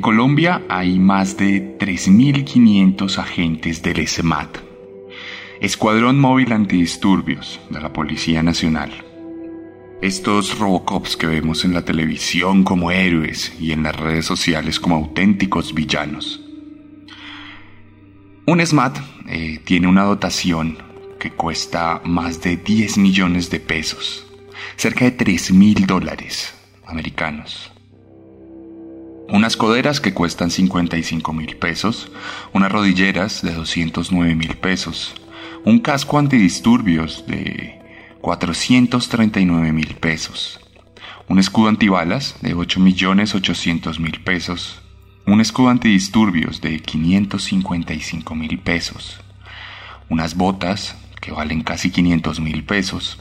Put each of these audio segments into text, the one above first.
En Colombia hay más de 3.500 agentes del ESMAD, Escuadrón Móvil Antidisturbios de la Policía Nacional. Estos Robocops que vemos en la televisión como héroes y en las redes sociales como auténticos villanos. Un SMAT eh, tiene una dotación que cuesta más de 10 millones de pesos, cerca de 3 mil dólares americanos unas coderas que cuestan 55 mil pesos, unas rodilleras de 209 mil pesos, un casco antidisturbios de 439 mil pesos, un escudo antibalas de 8 millones 800 mil pesos, un escudo antidisturbios de 555 mil pesos, unas botas que valen casi 500 mil pesos,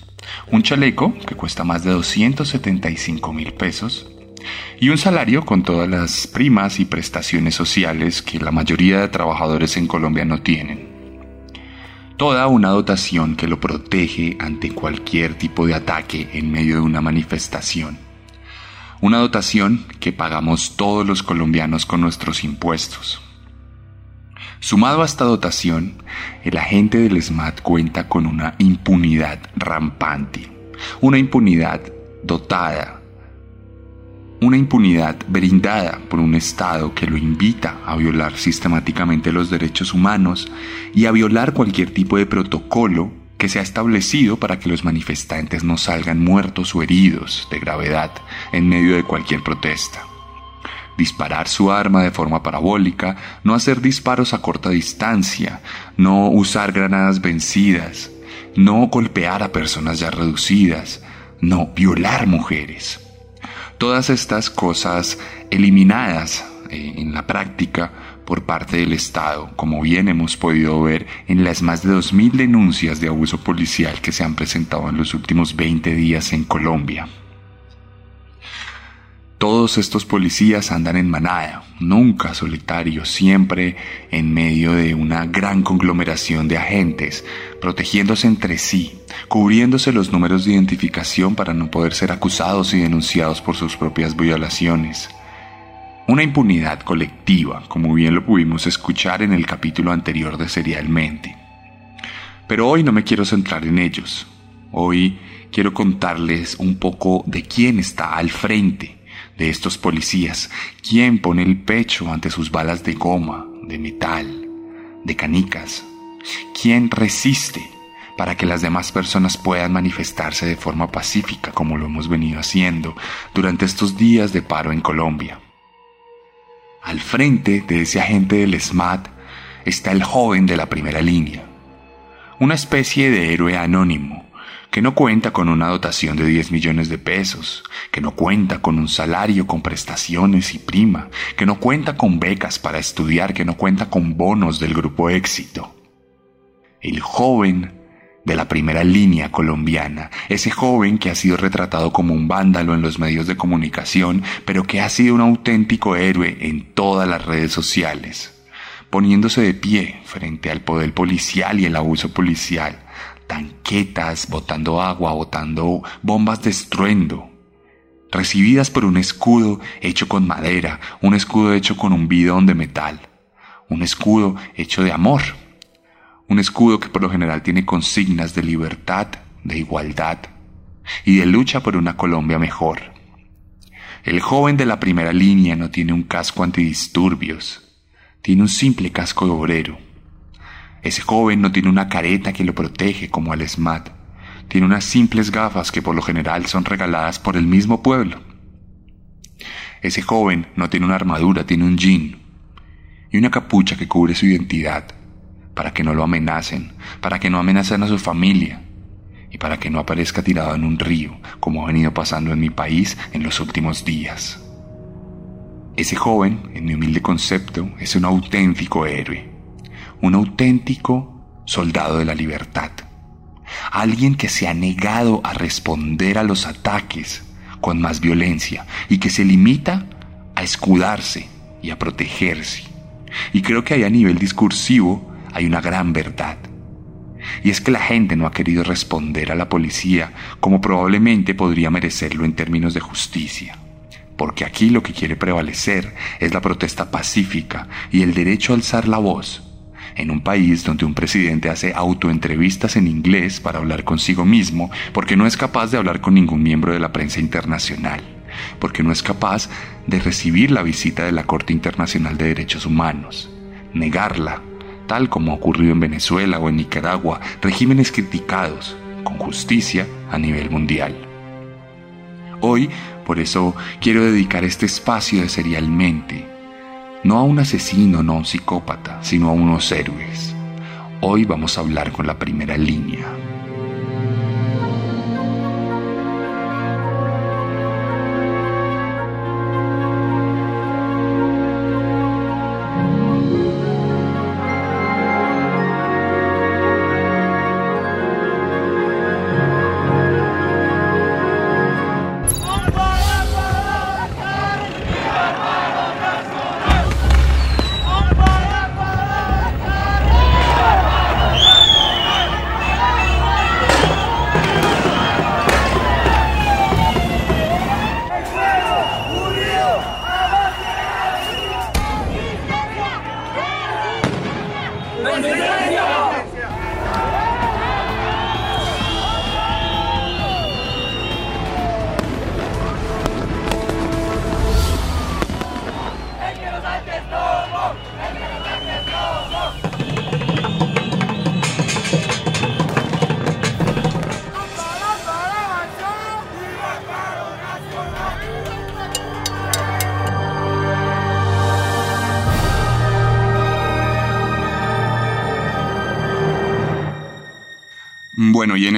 un chaleco que cuesta más de 275 mil pesos, y un salario con todas las primas y prestaciones sociales que la mayoría de trabajadores en Colombia no tienen. Toda una dotación que lo protege ante cualquier tipo de ataque en medio de una manifestación. Una dotación que pagamos todos los colombianos con nuestros impuestos. Sumado a esta dotación, el agente del SMAT cuenta con una impunidad rampante, una impunidad dotada una impunidad brindada por un Estado que lo invita a violar sistemáticamente los derechos humanos y a violar cualquier tipo de protocolo que se ha establecido para que los manifestantes no salgan muertos o heridos de gravedad en medio de cualquier protesta. Disparar su arma de forma parabólica, no hacer disparos a corta distancia, no usar granadas vencidas, no golpear a personas ya reducidas, no violar mujeres. Todas estas cosas eliminadas eh, en la práctica por parte del Estado, como bien hemos podido ver en las más de 2.000 denuncias de abuso policial que se han presentado en los últimos 20 días en Colombia. Todos estos policías andan en manada, nunca solitarios, siempre en medio de una gran conglomeración de agentes, protegiéndose entre sí, cubriéndose los números de identificación para no poder ser acusados y denunciados por sus propias violaciones. Una impunidad colectiva, como bien lo pudimos escuchar en el capítulo anterior de Serialmente. Pero hoy no me quiero centrar en ellos. Hoy quiero contarles un poco de quién está al frente de estos policías, quién pone el pecho ante sus balas de goma, de metal, de canicas, quién resiste para que las demás personas puedan manifestarse de forma pacífica como lo hemos venido haciendo durante estos días de paro en Colombia. Al frente de ese agente del SMAT está el joven de la primera línea, una especie de héroe anónimo que no cuenta con una dotación de 10 millones de pesos, que no cuenta con un salario con prestaciones y prima, que no cuenta con becas para estudiar, que no cuenta con bonos del grupo éxito. El joven de la primera línea colombiana, ese joven que ha sido retratado como un vándalo en los medios de comunicación, pero que ha sido un auténtico héroe en todas las redes sociales, poniéndose de pie frente al poder policial y el abuso policial, tanquetas, botando agua, botando bombas de estruendo, recibidas por un escudo hecho con madera, un escudo hecho con un bidón de metal, un escudo hecho de amor, un escudo que por lo general tiene consignas de libertad, de igualdad y de lucha por una Colombia mejor. El joven de la primera línea no tiene un casco antidisturbios, tiene un simple casco de obrero ese joven no tiene una careta que lo protege como al SMAT. Tiene unas simples gafas que por lo general son regaladas por el mismo pueblo. Ese joven no tiene una armadura, tiene un jean y una capucha que cubre su identidad para que no lo amenacen, para que no amenacen a su familia y para que no aparezca tirado en un río como ha venido pasando en mi país en los últimos días. Ese joven, en mi humilde concepto, es un auténtico héroe un auténtico soldado de la libertad. Alguien que se ha negado a responder a los ataques con más violencia y que se limita a escudarse y a protegerse. Y creo que ahí a nivel discursivo hay una gran verdad. Y es que la gente no ha querido responder a la policía como probablemente podría merecerlo en términos de justicia. Porque aquí lo que quiere prevalecer es la protesta pacífica y el derecho a alzar la voz en un país donde un presidente hace autoentrevistas en inglés para hablar consigo mismo porque no es capaz de hablar con ningún miembro de la prensa internacional, porque no es capaz de recibir la visita de la Corte Internacional de Derechos Humanos, negarla, tal como ha ocurrido en Venezuela o en Nicaragua, regímenes criticados con justicia a nivel mundial. Hoy, por eso, quiero dedicar este espacio de Serialmente no a un asesino, no a un psicópata, sino a unos héroes. Hoy vamos a hablar con la primera línea.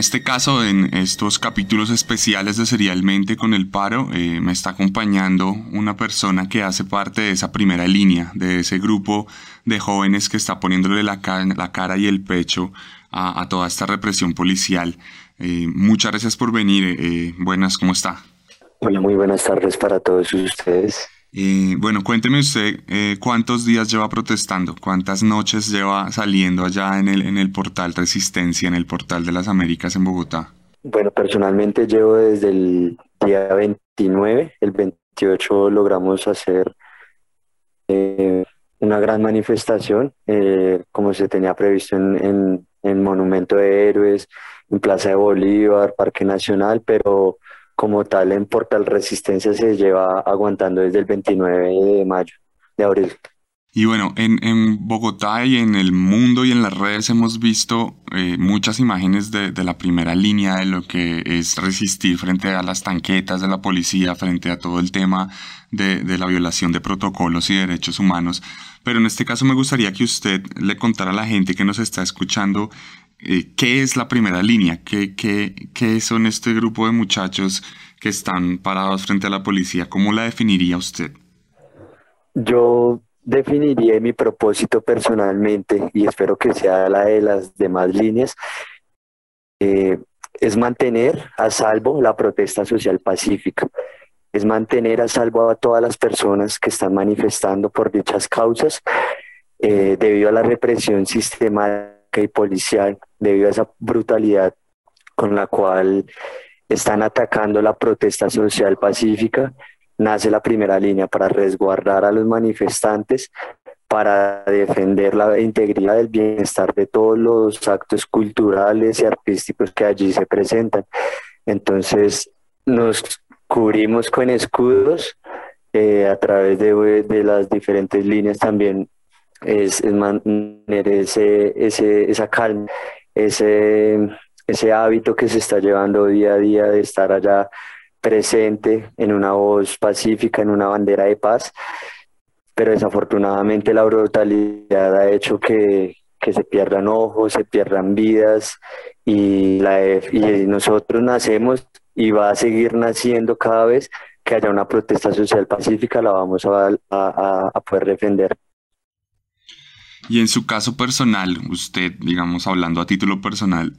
Este caso, en estos capítulos especiales de Serialmente con el Paro, eh, me está acompañando una persona que hace parte de esa primera línea, de ese grupo de jóvenes que está poniéndole la, cara y el pecho a, toda esta represión policial. Eh, muchas gracias por venir. Eh, buenas, ¿cómo está? Hola, muy buenas tardes para todos ustedes bueno, cuénteme usted eh, cuántos días lleva protestando, cuántas noches lleva saliendo allá en el, en el portal Resistencia, en el portal de las Américas en Bogotá. Bueno, personalmente llevo desde el día 29, el 28 logramos hacer eh, una gran manifestación, eh, como se tenía previsto en, en Monumento de Héroes, en Plaza de Bolívar, Parque Nacional, pero como tal en Portal Resistencia se lleva aguantando desde el 29 de mayo, de abril. Y bueno, en, en, Bogotá y en el mundo y en las redes hemos visto eh, muchas imágenes de, de, la primera línea de lo que es resistir frente a las tanquetas de la policía, frente a todo el tema de, de la violación de protocolos y derechos humanos. Pero en este caso me gustaría que usted le contara a la gente que nos está escuchando ¿qué es la primera línea? ¿Qué, qué, ¿Qué son este grupo de muchachos que están parados frente a la policía? ¿Cómo la definiría usted? Yo definiría mi propósito personalmente y espero que sea la de las demás líneas. Eh, es mantener a salvo la protesta social pacífica, es mantener a salvo a todas las personas que están manifestando por dichas causas eh, debido a la represión sistemática y policial debido a esa brutalidad con la cual están atacando la protesta social pacífica, nace la primera línea para resguardar a los manifestantes, para defender la integridad del bienestar de todos los actos culturales y artísticos que allí se presentan. Entonces nos cubrimos con escudos eh, a través de, de las diferentes líneas también es, mantener ese, ese, esa calma, ese, ese hábito que se está llevando día a día de estar allá presente en una voz pacífica, en una bandera de paz, pero desafortunadamente la brutalidad ha hecho que, que se pierdan ojos, se pierdan vidas y, la, y nosotros nacemos y va a seguir naciendo cada vez que haya una protesta social pacífica, la vamos a, a, a poder defender. Y en su caso personal, usted, digamos, hablando a título personal,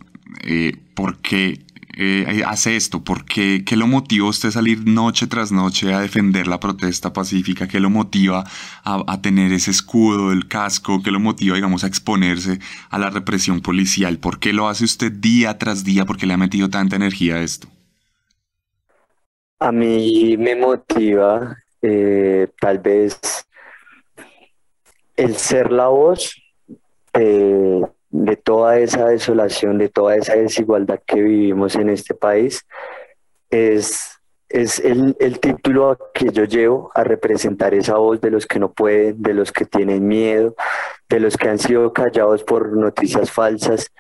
eh, ¿por qué eh, hace esto? ¿Por qué, qué lo motiva usted a salir noche tras noche a defender la protesta pacífica? ¿Qué lo motiva a, a, tener ese escudo, el casco? ¿Qué lo motiva, digamos, a exponerse a la represión policial? ¿Por qué lo hace usted día tras día? ¿Por qué le ha metido tanta energía a esto? A mí me motiva eh, tal vez el ser la voz eh, de toda esa desolación, de toda esa desigualdad que vivimos en este país, es, es el, el, título que yo llevo a representar esa voz de los que no pueden, de los que tienen miedo, de los que han sido callados por noticias falsas.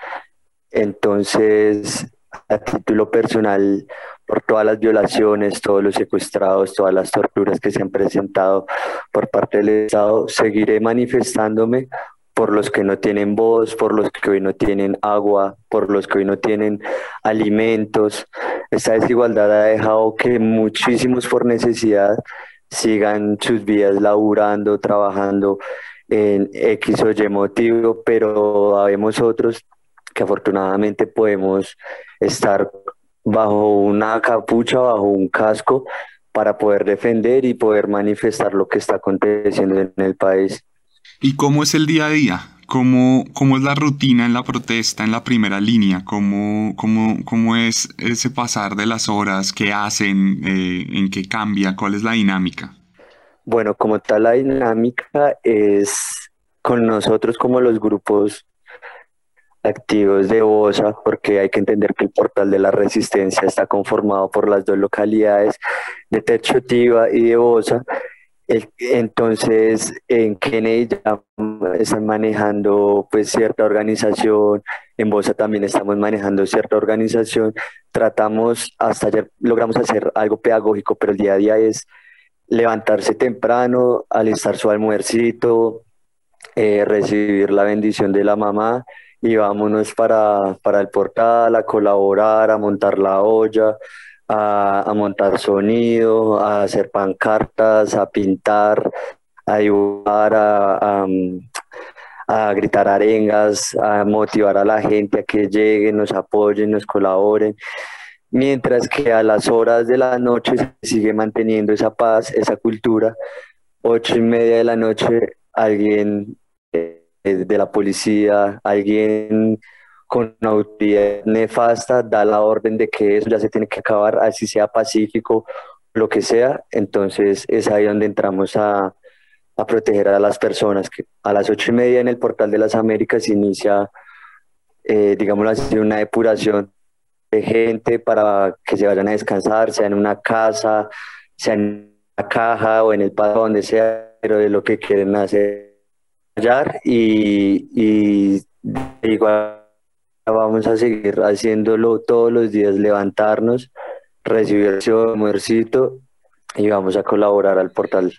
Entonces, a título personal, por todas las violaciones, todos los secuestrados, todas las torturas que se han presentado por parte del Estado, seguiré manifestándome por los que no tienen voz, por los que hoy no tienen agua, por los que hoy no tienen alimentos. Esta desigualdad ha dejado que muchísimos por necesidad sigan sus vidas laburando, trabajando en X o Y motivo, pero habemos otros que afortunadamente podemos estar bajo una capucha, bajo un casco, para poder defender y poder manifestar lo que está aconteciendo en el país. ¿Y cómo es el día a día? ¿Cómo, cómo es la rutina en la protesta, en la primera línea? ¿Cómo, cómo, cómo es ese pasar de las horas? ¿Qué hacen? Eh, ¿En qué cambia? ¿Cuál es la dinámica? Bueno, como tal, la dinámica es con nosotros como los grupos activos de Bosa, porque hay que entender que el portal de la resistencia está conformado por las dos localidades de Techotiva y de Bosa. entonces, en Kennedy ya están manejando pues cierta organización, en Bosa también estamos manejando cierta organización. Tratamos, hasta ayer logramos hacer algo pedagógico, pero el día a día es levantarse temprano, alistar su almuercito, eh, recibir la bendición de la mamá y vámonos para, para el portal a colaborar, a montar la olla, a, a, montar sonido, a hacer pancartas, a pintar, a dibujar, a, a, a, gritar arengas, a motivar a la gente a que lleguen, nos apoyen, nos colaboren. Mientras que a las horas de la noche se sigue manteniendo esa paz, esa cultura. Ocho y media de la noche alguien eh, de la policía, alguien con autoridad nefasta da la orden de que eso ya se tiene que acabar, así sea pacífico, lo que sea, entonces es ahí donde entramos a, a proteger a las personas. Que a las ocho y media en el Portal de las Américas inicia, eh, digamos así, una depuración de gente para que se vayan a descansar, sea en una casa, sea en una caja o en el patio, donde sea, pero de lo que quieren hacer y, igual vamos a seguir haciéndolo todos los días, levantarnos, recibir su almuercito y vamos a colaborar al portal.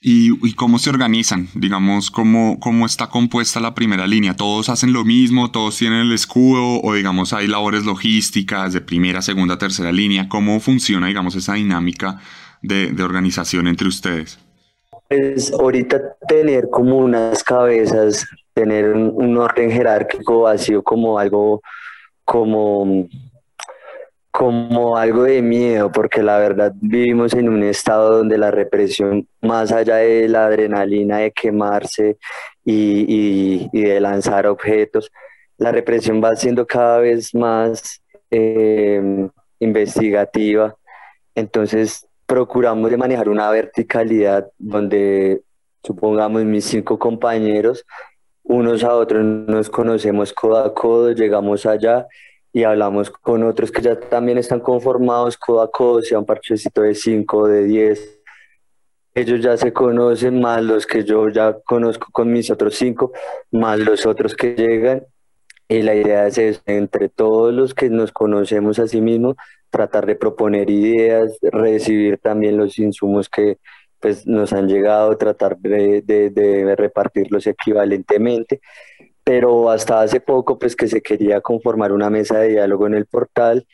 ¿Y, ¿Y, cómo se organizan? Digamos, ¿cómo, ¿cómo está compuesta la primera línea? ¿Todos hacen lo mismo? ¿Todos tienen el escudo? ¿O digamos hay labores logísticas de primera, segunda, tercera línea? ¿Cómo funciona, digamos, esa dinámica de, de organización entre ustedes? Pues ahorita tener como unas cabezas, tener un, orden jerárquico ha sido como algo, como, como algo de miedo, porque la verdad vivimos en un estado donde la represión, más allá de la adrenalina de quemarse y, y, de lanzar objetos, la represión va siendo cada vez más eh, investigativa. Entonces procuramos de manejar una verticalidad donde, supongamos, mis cinco compañeros, unos a otros nos conocemos codo a codo, llegamos allá y hablamos con otros que ya también están conformados codo a codo, sea un parchecito de cinco, de diez. Ellos ya se conocen más los que yo ya conozco con mis otros cinco, más los otros que llegan. Y la idea es entre todos los que nos conocemos a sí mismos, tratar de proponer ideas, recibir también los insumos que pues, nos han llegado, tratar de, de, repartirlos equivalentemente. Pero hasta hace poco, pues que se quería conformar una mesa de diálogo en el portal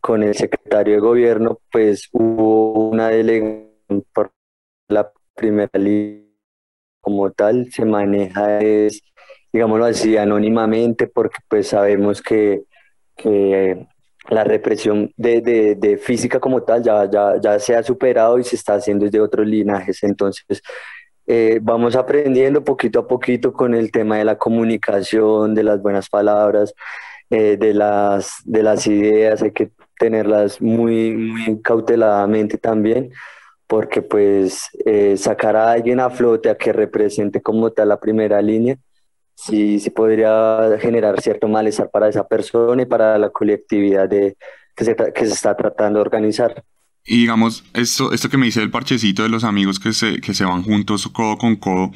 con el secretario de gobierno, pues hubo una delegación por la primera línea como tal se maneja es, digámoslo así, anónimamente porque pues sabemos que, la represión de, de, física como tal ya, ya, ya se ha superado y se está haciendo desde otros linajes. Entonces, eh, vamos aprendiendo poquito a poquito con el tema de la comunicación, de las buenas palabras, eh, de, las, de las ideas, hay que tenerlas muy, muy cauteladamente también, porque pues eh, sacar a alguien a flote a que represente como tal la primera línea, sí, sí podría generar cierto malestar para esa persona y para la colectividad de, que, se, que se está tratando de organizar. Y digamos, esto, esto que me dice el parchecito de los amigos que se, que se van juntos codo con codo,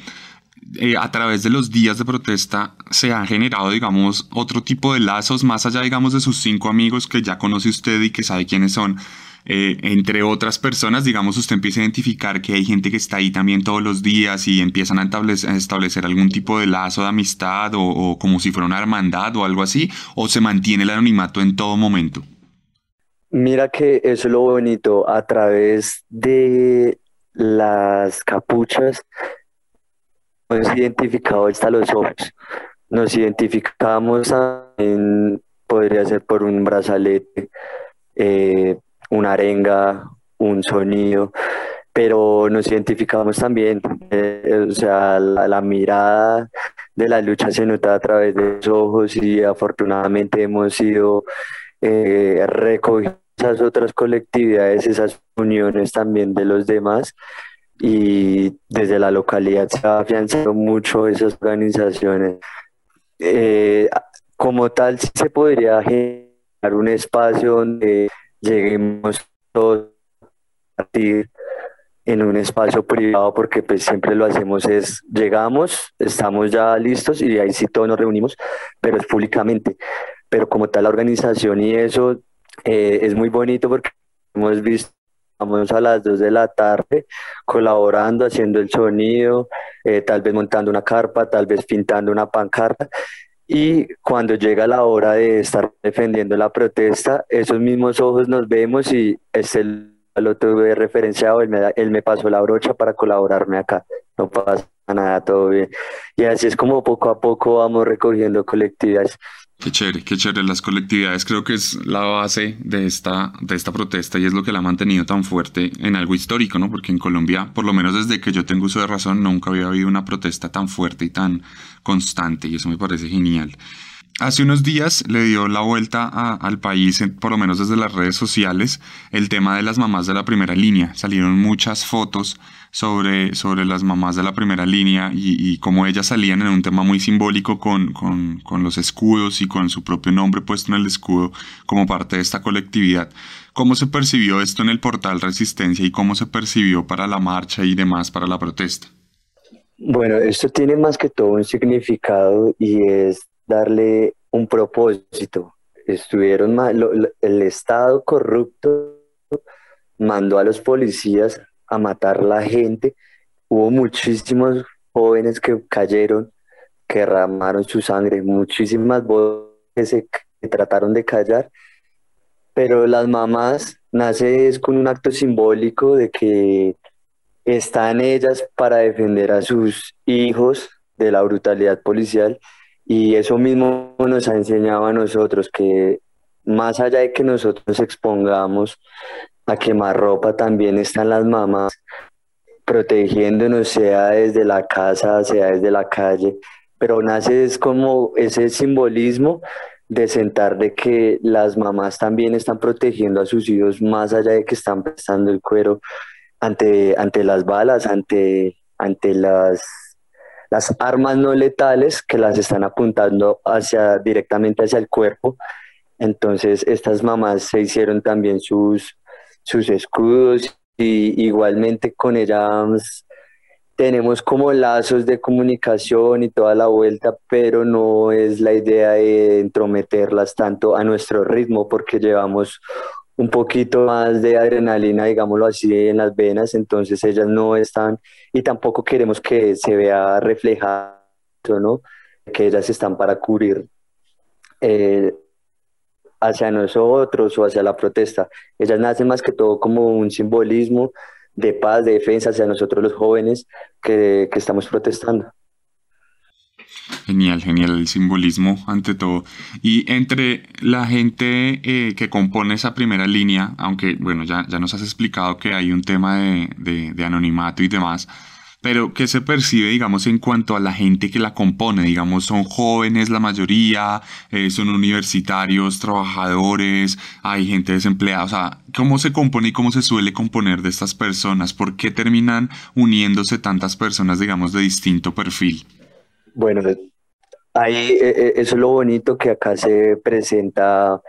eh, a través de los días de protesta se han generado, digamos, otro tipo de lazos, más allá, digamos, de sus cinco amigos que ya conoce usted y que sabe quiénes son. Eh, entre otras personas, digamos, usted empieza a identificar que hay gente que está ahí también todos los días y empiezan a establecer, algún tipo de lazo de amistad o, como si fuera una hermandad o algo así, o se mantiene el anonimato en todo momento. Mira que eso es lo bonito, a través de las capuchas nos identificado hasta los ojos. Nos identificamos en, podría ser por un brazalete, eh, una arenga, un sonido, pero nos identificamos también, eh, o sea, la, mirada de la lucha se nota a través de los ojos y afortunadamente hemos sido eh, recogidos esas otras colectividades, esas uniones también de los demás y desde la localidad se ha afianzado mucho esas organizaciones. Eh, como tal, se podría generar un espacio donde lleguemos todos a partir en un espacio privado porque pues siempre lo hacemos es llegamos, estamos ya listos y ahí sí todos nos reunimos, pero es públicamente. Pero como tal la organización y eso eh, es muy bonito porque hemos visto Vamos a las 2 de la tarde colaborando, haciendo el sonido, eh, tal vez montando una carpa, tal vez pintando una pancarta. Y cuando llega la hora de estar defendiendo la protesta, esos mismos ojos nos vemos y es el lo tuve referenciado, él me, él me pasó la brocha para colaborarme acá. No pasa nada, todo bien. Y así es como poco a poco vamos recogiendo colectividades. Qué chévere, qué chévere. Las colectividades creo que es la base de esta, de esta protesta y es lo que la ha mantenido tan fuerte en algo histórico, ¿no? Porque en Colombia, por lo menos desde que yo tengo uso de razón, nunca había habido una protesta tan fuerte y tan constante y eso me parece genial. Hace unos días le dio la vuelta al país, por lo menos desde las redes sociales, el tema de las mamás de la primera línea. Salieron muchas fotos sobre, sobre las mamás de la primera línea y, cómo ellas salían en un tema muy simbólico con, con, con, los escudos y con su propio nombre puesto en el escudo como parte de esta colectividad. ¿Cómo se percibió esto en el portal Resistencia y cómo se percibió para la marcha y demás para la protesta? Bueno, esto tiene más que todo un significado y es darle un propósito. Estuvieron el Estado corrupto mandó a los policías a matar la gente. Hubo muchísimos jóvenes que cayeron, que derramaron su sangre, muchísimas voces que se trataron de callar, pero las mamás nace es con un acto simbólico de que están ellas para defender a sus hijos de la brutalidad policial y eso mismo nos ha enseñado a nosotros que más allá de que nosotros expongamos a quemar ropa también están las mamás protegiéndonos, sea desde la casa, sea desde la calle, pero nace es como ese simbolismo de sentar de que las mamás también están protegiendo a sus hijos más allá de que están prestando el cuero ante, ante las balas, ante, ante las, las armas no letales que las están apuntando hacia, directamente hacia el cuerpo. Entonces estas mamás se hicieron también sus, sus escudos y igualmente con ellas tenemos como lazos de comunicación y toda la vuelta, pero no es la idea de entrometerlas tanto a nuestro ritmo porque llevamos un poquito más de adrenalina, digámoslo así, en las venas, entonces ellas no están y tampoco queremos que se vea reflejado, ¿no? Que ellas están para cubrir eh, hacia nosotros o hacia la protesta. Ellas nacen más que todo como un simbolismo de paz, de defensa hacia nosotros los jóvenes que, que estamos protestando. Genial, genial el simbolismo ante todo. Y entre la gente eh, que compone esa primera línea, aunque bueno, ya, ya nos has explicado que hay un tema de, de, anonimato y demás, pero ¿qué se percibe, digamos, en cuanto a la gente que la compone? Digamos, son jóvenes la mayoría, eh, son universitarios, trabajadores, hay gente desempleada. O sea, ¿cómo se compone y cómo se suele componer de estas personas? ¿Por qué terminan uniéndose tantas personas, digamos, de distinto perfil? Bueno, ahí e, e, eso es lo bonito que acá se presenta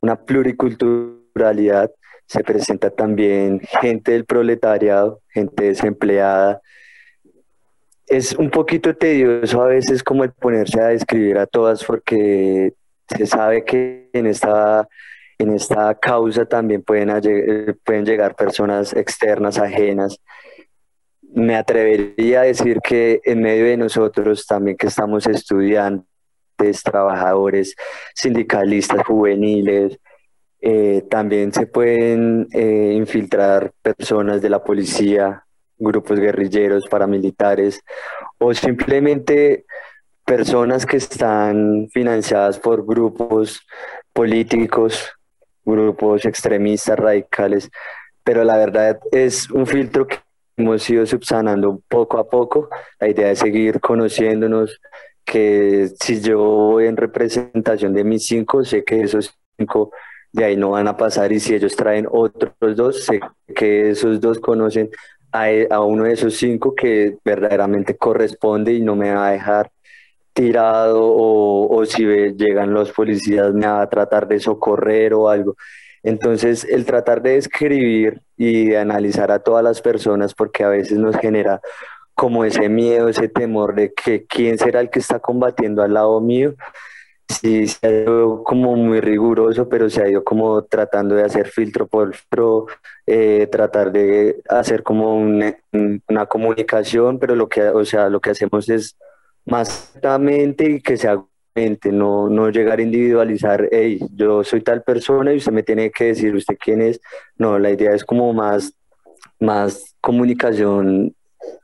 una pluriculturalidad, se presenta también gente del proletariado, gente desempleada. Es un poquito tedioso a veces como el ponerse a describir a todas porque se sabe que en esta, en esta causa también pueden, pueden llegar personas externas, ajenas, me atrevería a decir que en medio de nosotros también que estamos estudiantes, trabajadores, sindicalistas, juveniles, eh, también se pueden eh, infiltrar personas de la policía, grupos guerrilleros, paramilitares o simplemente personas que están financiadas por grupos políticos, grupos extremistas, radicales, pero la verdad es un filtro que hemos ido subsanando poco a poco. La idea es seguir conociéndonos, que si yo voy en representación de mis cinco, sé que esos cinco de ahí no van a pasar y si ellos traen otros dos, sé que esos dos conocen a, e, a uno de esos cinco que verdaderamente corresponde y no me va a dejar tirado o, o si llegan los policías me va a tratar de socorrer o algo. Entonces, el tratar de escribir y de analizar a todas las personas, porque a veces nos genera como ese miedo, ese temor de que quién será el que está combatiendo al lado mío, sí se ha ido como muy riguroso, pero se ha ido como tratando de hacer filtro por filtro, eh, tratar de hacer como una, comunicación, pero lo que, o sea, lo que hacemos es más y que se haga no, no llegar a individualizar, hey, yo soy tal persona y usted me tiene que decir usted quién es. No, la idea es como más, más comunicación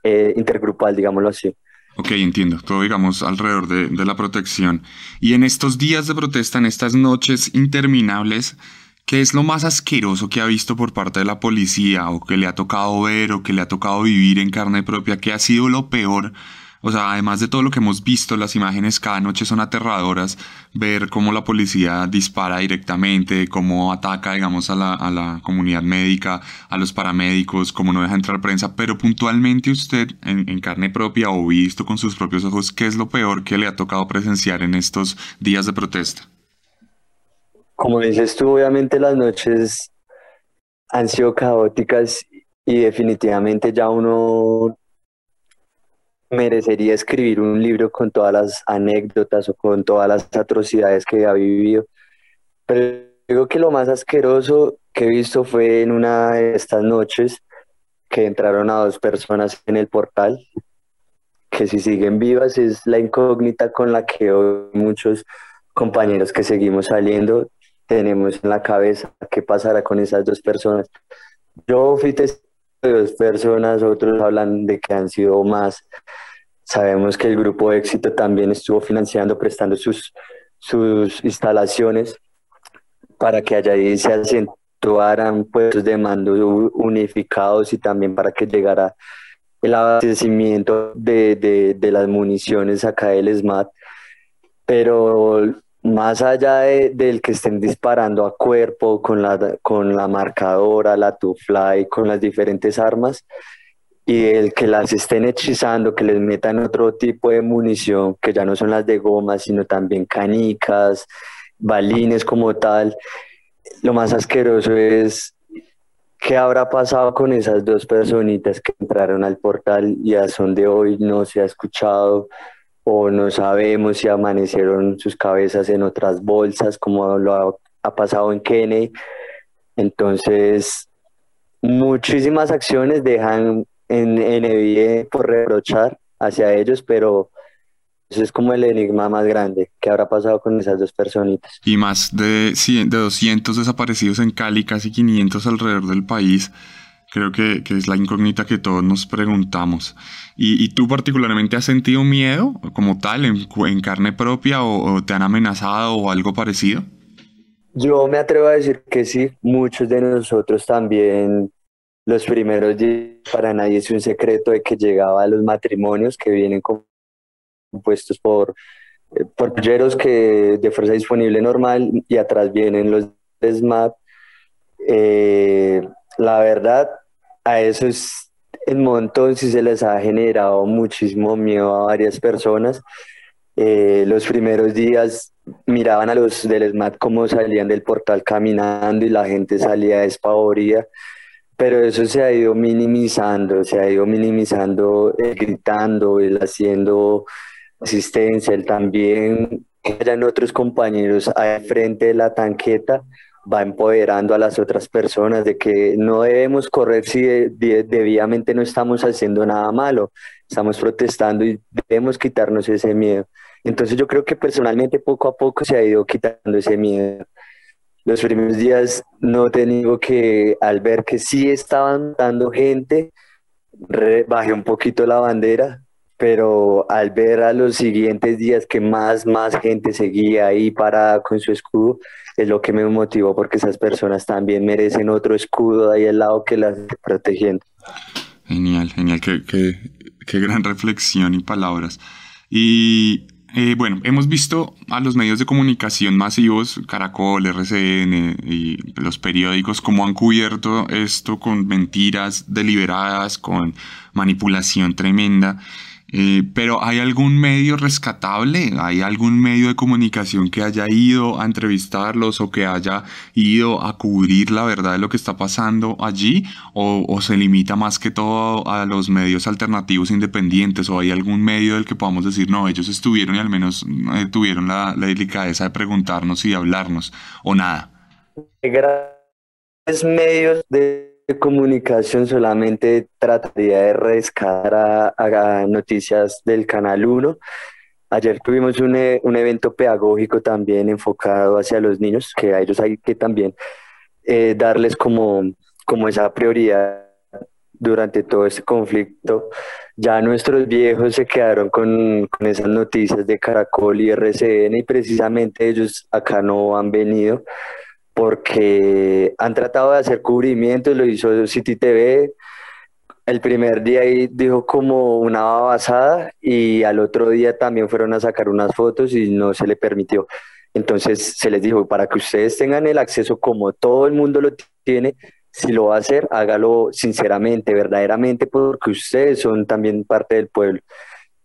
eh, intergrupal, digámoslo así. Ok, entiendo. Todo, digamos, alrededor de, de, la protección. Y en estos días de protesta, en estas noches interminables, ¿qué es lo más asqueroso que ha visto por parte de la policía o que le ha tocado ver o que le ha tocado vivir en carne propia? ¿Qué ha sido lo peor o sea, además de todo lo que hemos visto, las imágenes cada noche son aterradoras, ver cómo la policía dispara directamente, cómo ataca, digamos, a la, a la comunidad médica, a los paramédicos, cómo no deja entrar prensa, pero puntualmente usted, en, en carne propia o visto con sus propios ojos, ¿qué es lo peor que le ha tocado presenciar en estos días de protesta? Como dices tú, obviamente las noches han sido caóticas y definitivamente ya uno merecería escribir un libro con todas las anécdotas o con todas las atrocidades que ha vivido. Pero digo que lo más asqueroso que he visto fue en una de estas noches que entraron a dos personas en el portal, que si siguen vivas es la incógnita con la que hoy muchos compañeros que seguimos saliendo tenemos en la cabeza qué pasará con esas dos personas. Yo fui testigo de dos personas, otros hablan de que han sido más. Sabemos que el grupo éxito también estuvo financiando, prestando sus, sus instalaciones para que allí se acentuaran puestos de mando unificados y también para que llegara el abastecimiento de, de, de las municiones acá del SMAT. Pero más allá del que estén disparando a cuerpo con la, con la marcadora, la two-fly, con las diferentes armas, y el que las estén hechizando, que les metan otro tipo de munición, que ya no son las de goma, sino también canicas, balines como tal, lo más asqueroso es qué habrá pasado con esas dos personitas que entraron al portal y a son de hoy no se ha escuchado o no sabemos si amanecieron sus cabezas en otras bolsas, como lo ha, pasado en Kennedy. Entonces, muchísimas acciones dejan en, en por reprochar hacia ellos, pero eso es como el enigma más grande. ¿Qué habrá pasado con esas dos personitas? Y más de, de 200 desaparecidos en Cali, casi 500 alrededor del país. Creo que, es la incógnita que todos nos preguntamos. ¿Y, tú particularmente has sentido miedo como tal en, carne propia o, te han amenazado o algo parecido? Yo me atrevo a decir que sí, muchos de nosotros también, los primeros días, para nadie es un secreto de que llegaba a los matrimonios que vienen compuestos por, eh, por que de fuerza disponible normal y atrás vienen los SMAT. Eh, la verdad, a eso es el montón si se les ha generado muchísimo miedo a varias personas. Eh, los primeros días miraban a los del SMAT cómo salían del portal caminando y la gente salía despavorida, pero eso se ha ido minimizando, se ha ido minimizando eh, gritando, el haciendo asistencia, el también hayan otros compañeros al frente de la tanqueta va empoderando a las otras personas de que no debemos correr si debidamente no estamos haciendo nada malo, estamos protestando y debemos quitarnos ese miedo. Entonces yo creo que personalmente poco a poco se ha ido quitando ese miedo. Los primeros días no te digo que al ver que sí estaban dando gente, bajé un poquito la bandera, pero al ver a los siguientes días que más, más gente seguía ahí parada con su escudo, es lo que me motivó porque esas personas también merecen otro escudo ahí al lado que las protegiendo. Genial, genial, qué, qué, qué gran reflexión y palabras. Y eh, bueno, hemos visto a los medios de comunicación masivos, Caracol, RCN y los periódicos, cómo han cubierto esto con mentiras deliberadas, con manipulación tremenda. Eh, pero ¿hay algún medio rescatable? ¿Hay algún medio de comunicación que haya ido a entrevistarlos o que haya ido a cubrir la verdad de lo que está pasando allí? ¿O, se limita más que todo a los medios alternativos independientes? ¿O hay algún medio del que podamos decir, no, ellos estuvieron y al menos eh, tuvieron la, la delicadeza de preguntarnos y de hablarnos? ¿O nada? Medios de de comunicación solamente trataría de rescatar a, noticias del Canal 1. Ayer tuvimos un, e, un, evento pedagógico también enfocado hacia los niños, que a ellos hay que también eh, darles como, como esa prioridad durante todo este conflicto. Ya nuestros viejos se quedaron con, con, esas noticias de Caracol y RCN y precisamente ellos acá no han venido porque han tratado de hacer cubrimientos, lo hizo City TV, el primer día ahí dijo como una babasada y al otro día también fueron a sacar unas fotos y no se le permitió. Entonces se les dijo, para que ustedes tengan el acceso como todo el mundo lo tiene, si lo va a hacer, hágalo sinceramente, verdaderamente, porque ustedes son también parte del pueblo.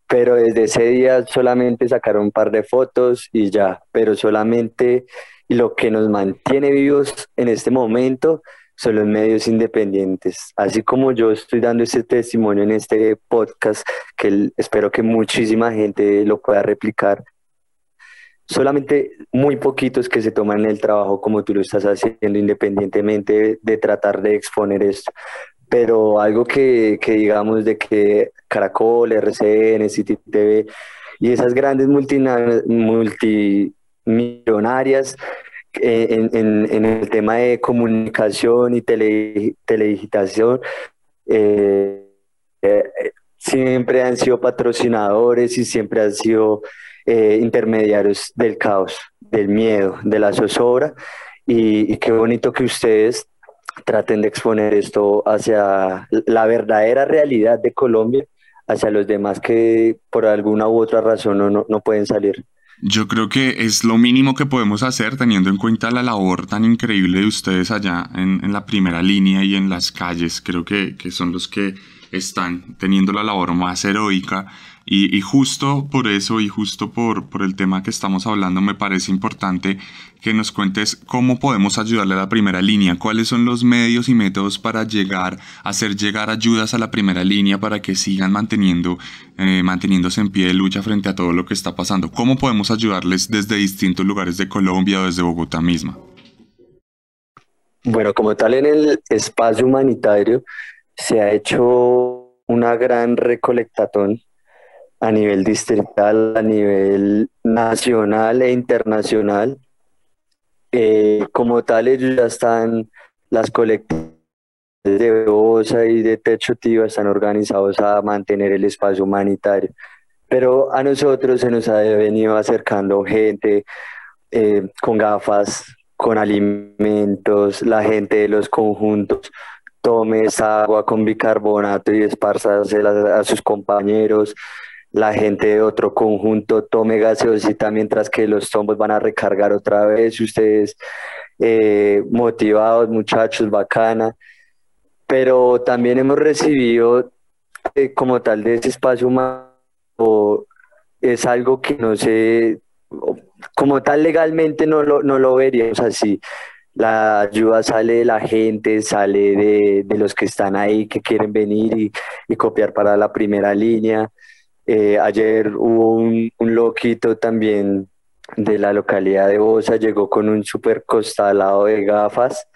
Pero desde ese día solamente sacaron un par de fotos y ya, pero solamente y lo que nos mantiene vivos en este momento son los medios independientes. Así como yo estoy dando este testimonio en este podcast, que espero que muchísima gente lo pueda replicar, solamente muy poquitos que se toman el trabajo como tú lo estás haciendo, independientemente de, tratar de exponer esto. Pero algo que, que digamos de que Caracol, RCN, City TV y esas grandes multi millonarias eh, en, el tema de comunicación y tele, teledigitación. Eh, eh, siempre han sido patrocinadores y siempre han sido intermediarios del caos, del miedo, de la zozobra. Y, y, qué bonito que ustedes traten de exponer esto hacia la verdadera realidad de Colombia, hacia los demás que por alguna u otra razón no, no pueden salir. Yo creo que es lo mínimo que podemos hacer teniendo en cuenta la labor tan increíble de ustedes allá en, la primera línea y en las calles. Creo que, que son los que están teniendo la labor más heroica y, justo por eso y justo por, por el tema que estamos hablando me parece importante que nos cuentes cómo podemos ayudarle a la primera línea, cuáles son los medios y métodos para llegar, hacer llegar ayudas a la primera línea para que sigan manteniendo, eh, manteniéndose en pie de lucha frente a todo lo que está pasando. ¿Cómo podemos ayudarles desde distintos lugares de Colombia o desde Bogotá misma? Bueno, como tal en el espacio humanitario se ha hecho una gran recolectatón a nivel distrital, a nivel nacional e internacional. Eh, como tal, ellos ya están, las colectivas de OSA y de Techo Tiva están organizados a mantener el espacio humanitario. Pero a nosotros se nos ha venido acercando gente eh, con gafas, con alimentos, la gente de los conjuntos tome esa agua con bicarbonato y espárzasela a sus compañeros, la gente de otro conjunto tome gaseosita mientras que los tombos van a recargar otra vez, ustedes eh, motivados, muchachos, bacana, pero también hemos recibido eh, como tal de ese espacio humano, es algo que no sé, como tal legalmente no lo, no lo veríamos así. La ayuda sale de la gente, sale de, de los que están ahí, que quieren venir y, y copiar para la primera línea. Eh, ayer hubo un, un, loquito también de la localidad de Bosa, llegó con un super costalado de gafas,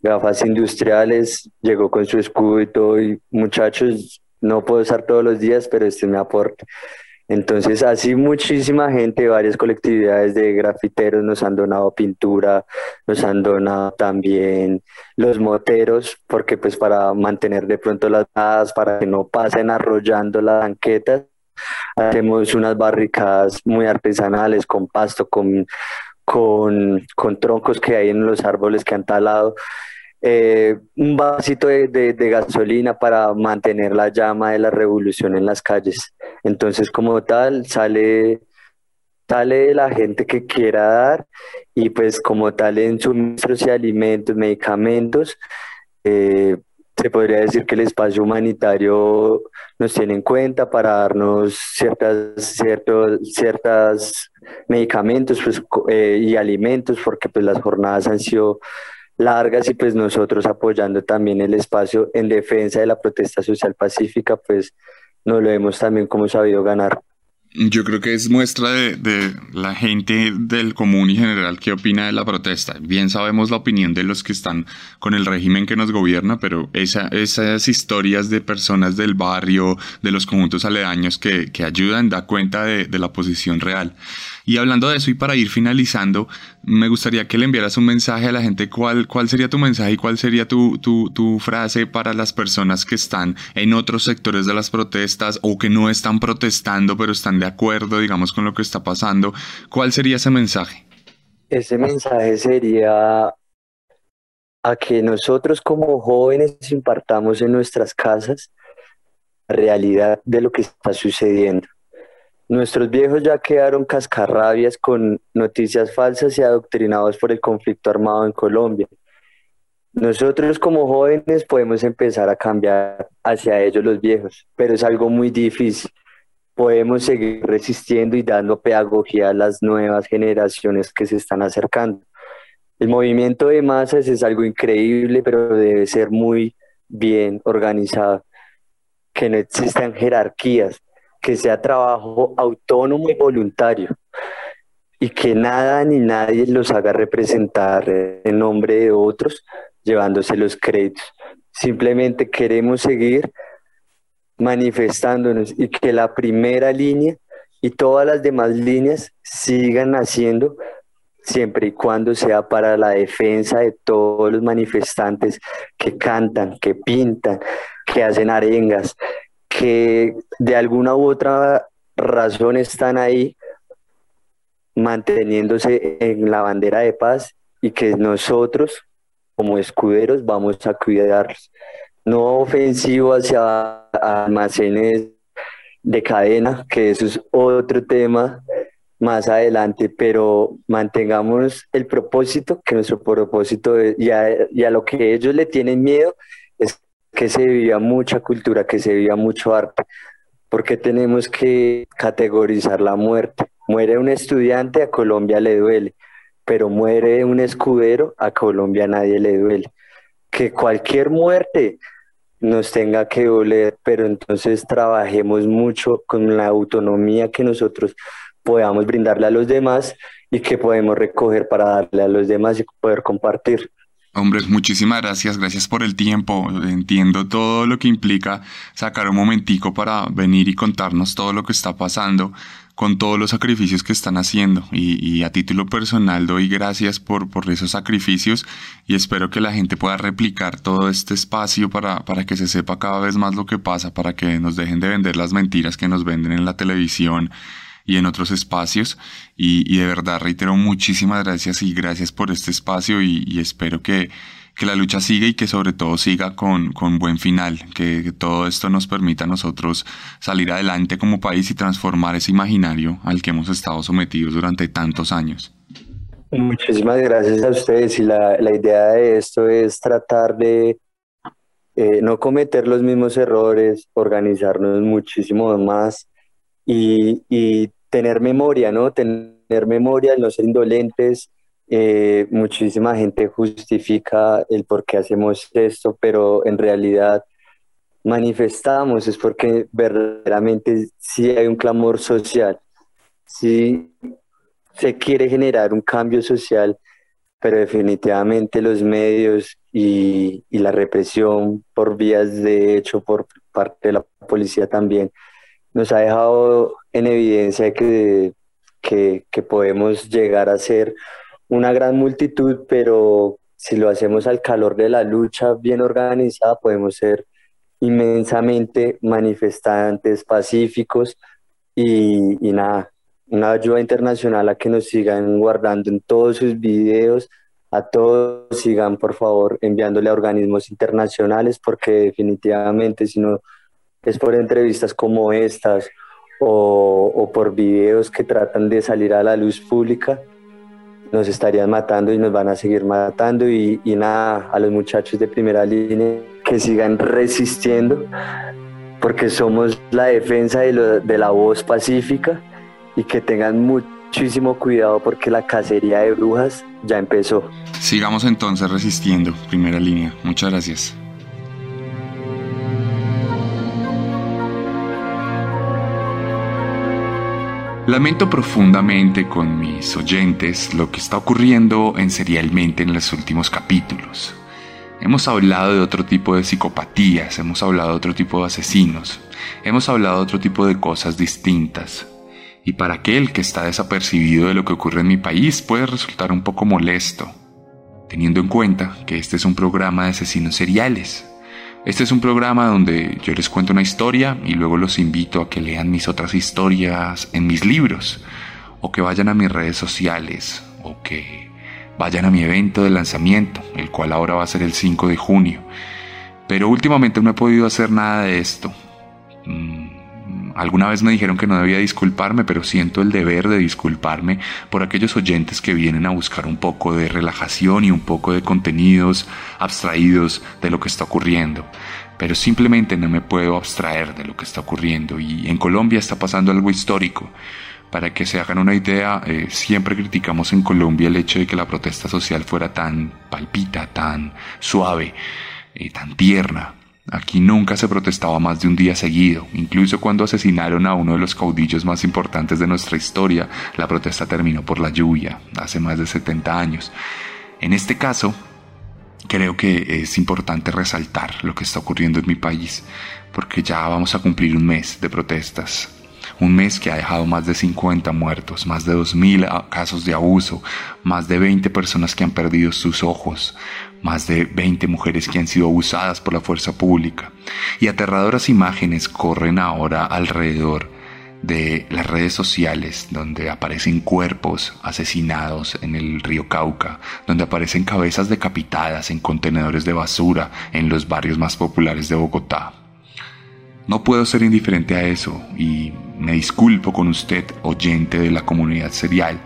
gafas industriales, llegó con su escudo y todo, y muchachos, no puedo usar todos los días, pero este me aporte. Entonces, así muchísima gente, varias colectividades de grafiteros nos han donado pintura, nos han donado también los moteros, porque pues para mantener de pronto las dadas, para que no pasen arrollando las banquetas, hacemos unas barricadas muy artesanales con pasto, con, con, con troncos que hay en los árboles que han talado eh, un vasito de, de, gasolina para mantener la llama de la revolución en las calles. Entonces, como tal, sale, sale la gente que quiera dar y pues como tal en suministros y alimentos, medicamentos, eh, se podría decir que el espacio humanitario nos tiene en cuenta para darnos ciertas, ciertos, ciertas medicamentos pues, eh, y alimentos, porque pues las jornadas han sido largas y pues nosotros apoyando también el espacio en defensa de la protesta social pacífica, pues no lo hemos también como sabido ganar. Yo creo que es muestra de, de, la gente del común y general que opina de la protesta. Bien sabemos la opinión de los que están con el régimen que nos gobierna, pero esa, esas historias de personas del barrio, de los conjuntos aledaños que, que ayudan, da cuenta de, de la posición real. Y hablando de eso y para ir finalizando, me gustaría que le enviaras un mensaje a la gente. ¿Cuál, cuál sería tu mensaje y cuál sería tu, tu, tu frase para las personas que están en otros sectores de las protestas o que no están protestando pero están de acuerdo, digamos, con lo que está pasando? ¿Cuál sería ese mensaje? Ese mensaje sería a que nosotros como jóvenes impartamos en nuestras casas la realidad de lo que está sucediendo Nuestros viejos ya quedaron cascarrabias con noticias falsas y adoctrinados por el conflicto armado en Colombia. Nosotros como jóvenes podemos empezar a cambiar hacia ellos los viejos, pero es algo muy difícil. Podemos seguir resistiendo y dando pedagogía a las nuevas generaciones que se están acercando. El movimiento de masas es algo increíble, pero debe ser muy bien organizado, que no existan jerarquías, que sea trabajo autónomo y voluntario y que nada ni nadie los haga representar en nombre de otros llevándose los créditos. Simplemente queremos seguir manifestándonos y que la primera línea y todas las demás líneas sigan haciendo siempre y cuando sea para la defensa de todos los manifestantes que cantan, que pintan, que hacen arengas, que de alguna u otra razón están ahí manteniéndose en la bandera de paz y que nosotros como escuderos vamos a cuidarlos. No ofensivo hacia almacenes de cadena, que eso es otro tema más adelante, pero mantengamos el propósito, que nuestro propósito es, y, a, lo que ellos le tienen miedo que se vivía mucha cultura, que se vivía mucho arte. porque tenemos que categorizar la muerte? Muere un estudiante, a Colombia le duele, pero muere un escudero, a Colombia nadie le duele. Que cualquier muerte nos tenga que doler, pero entonces trabajemos mucho con la autonomía que nosotros podamos brindarle a los demás y que podemos recoger para darle a los demás y poder compartir. Hombre, muchísimas gracias, gracias por el tiempo. Entiendo todo lo que implica sacar un momentico para venir y contarnos todo lo que está pasando. con todos los sacrificios que están haciendo y, a título personal doy gracias por, por esos sacrificios y espero que la gente pueda replicar todo este espacio para, para que se sepa cada vez más lo que pasa, para que nos dejen de vender las mentiras que nos venden en la televisión y en otros espacios. Y, de verdad reitero muchísimas gracias y gracias por este espacio y, espero que, que, la lucha siga y que sobre todo siga con, con buen final, que, todo esto nos permita a nosotros salir adelante como país y transformar ese imaginario al que hemos estado sometidos durante tantos años. Muchísimas gracias a ustedes y la, la idea de esto es tratar de eh, no cometer los mismos errores, organizarnos muchísimo más y, y tener memoria, ¿no? Tener memoria, no ser indolentes. Eh, muchísima gente justifica el por qué hacemos esto, pero en realidad manifestamos es porque verdaderamente sí hay un clamor social, sí se quiere generar un cambio social, pero definitivamente los medios y, y la represión por vías de hecho por parte de la policía también nos ha dejado en evidencia que, que, que podemos llegar a ser una gran multitud, pero si lo hacemos al calor de la lucha bien organizada, podemos ser inmensamente manifestantes, pacíficos y, y, nada, una ayuda internacional a que nos sigan guardando en todos sus videos, a todos sigan por favor enviándole a organismos internacionales porque definitivamente si no es por entrevistas como estas o, por videos que tratan de salir a la luz pública, nos estarían matando y nos van a seguir matando y, nada, a los muchachos de primera línea que sigan resistiendo porque somos la defensa de, de la voz pacífica y que tengan muchísimo cuidado porque la cacería de brujas ya empezó. Sigamos entonces resistiendo, primera línea. Muchas gracias. Lamento profundamente con mis oyentes lo que está ocurriendo en Serialmente en los últimos capítulos. Hemos hablado de otro tipo de psicopatías, hemos hablado de otro tipo de asesinos, hemos hablado de otro tipo de cosas distintas. Y para aquel que está desapercibido de lo que ocurre en mi país puede resultar un poco molesto, teniendo en cuenta que este es un programa de asesinos seriales este es un programa donde yo les cuento una historia y luego los invito a que lean mis otras historias en mis libros, o que vayan a mis redes sociales, o que vayan a mi evento de lanzamiento, el cual ahora va a ser el 5 de junio. Pero últimamente no he podido hacer nada de esto. Mm, Alguna vez me dijeron que no debía disculparme, pero siento el deber de disculparme por aquellos oyentes que vienen a buscar un poco de relajación y un poco de contenidos abstraídos de lo que está ocurriendo. Pero simplemente no me puedo abstraer de lo que está ocurriendo y en Colombia está pasando algo histórico. Para que se hagan una idea, eh, siempre criticamos en Colombia el hecho de que la protesta social fuera tan palpita, tan suave, y tan tierna. Aquí nunca se protestaba más de un día seguido. Incluso cuando asesinaron a uno de los caudillos más importantes de nuestra historia, la protesta terminó por la lluvia, hace más de 70 años. En este caso, creo que es importante resaltar lo que está ocurriendo en mi país, porque ya vamos a cumplir un mes de protestas. Un mes que ha dejado más de 50 muertos, más de 2.000 casos de abuso, más de 20 personas que han perdido sus ojos, más de 20 mujeres que han sido abusadas por la fuerza pública y aterradoras imágenes corren ahora alrededor de las redes sociales donde aparecen cuerpos asesinados en el río Cauca, donde aparecen cabezas decapitadas en contenedores de basura en los barrios más populares de Bogotá. No puedo ser indiferente a eso y me disculpo con usted, oyente de la comunidad serial,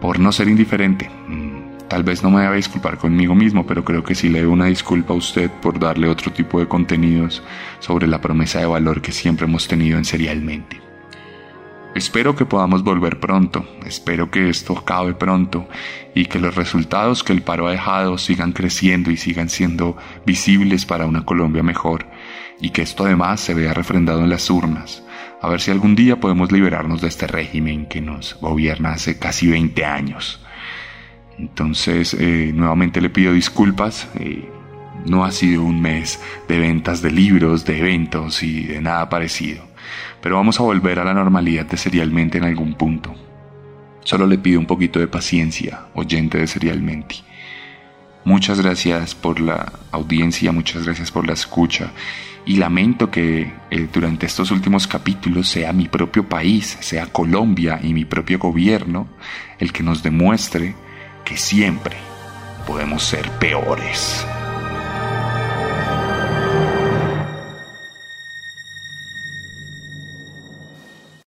por no ser indiferente. Tal vez no me deba disculpar conmigo mismo, pero creo que sí le debo una disculpa a usted por darle otro tipo de contenidos sobre la promesa de valor que siempre hemos tenido en Serialmente. Espero que podamos volver pronto, espero que esto acabe pronto y que los resultados que el paro ha dejado sigan creciendo y sigan siendo visibles para una Colombia mejor y que esto además se vea refrendado en las urnas. A ver si algún día podemos liberarnos de este régimen que nos gobierna hace casi 20 años. Entonces, eh, nuevamente le pido disculpas. Eh, no ha sido un mes de ventas de libros, de eventos y de nada parecido. pero vamos a volver a la normalidad de Serialmente en algún punto. Solo le pido un poquito de paciencia, oyente de Serialmente. Muchas gracias por la audiencia, muchas gracias por la escucha y lamento que eh, durante estos últimos capítulos sea mi propio país, sea Colombia y mi propio gobierno el que nos demuestre que siempre podemos ser peores.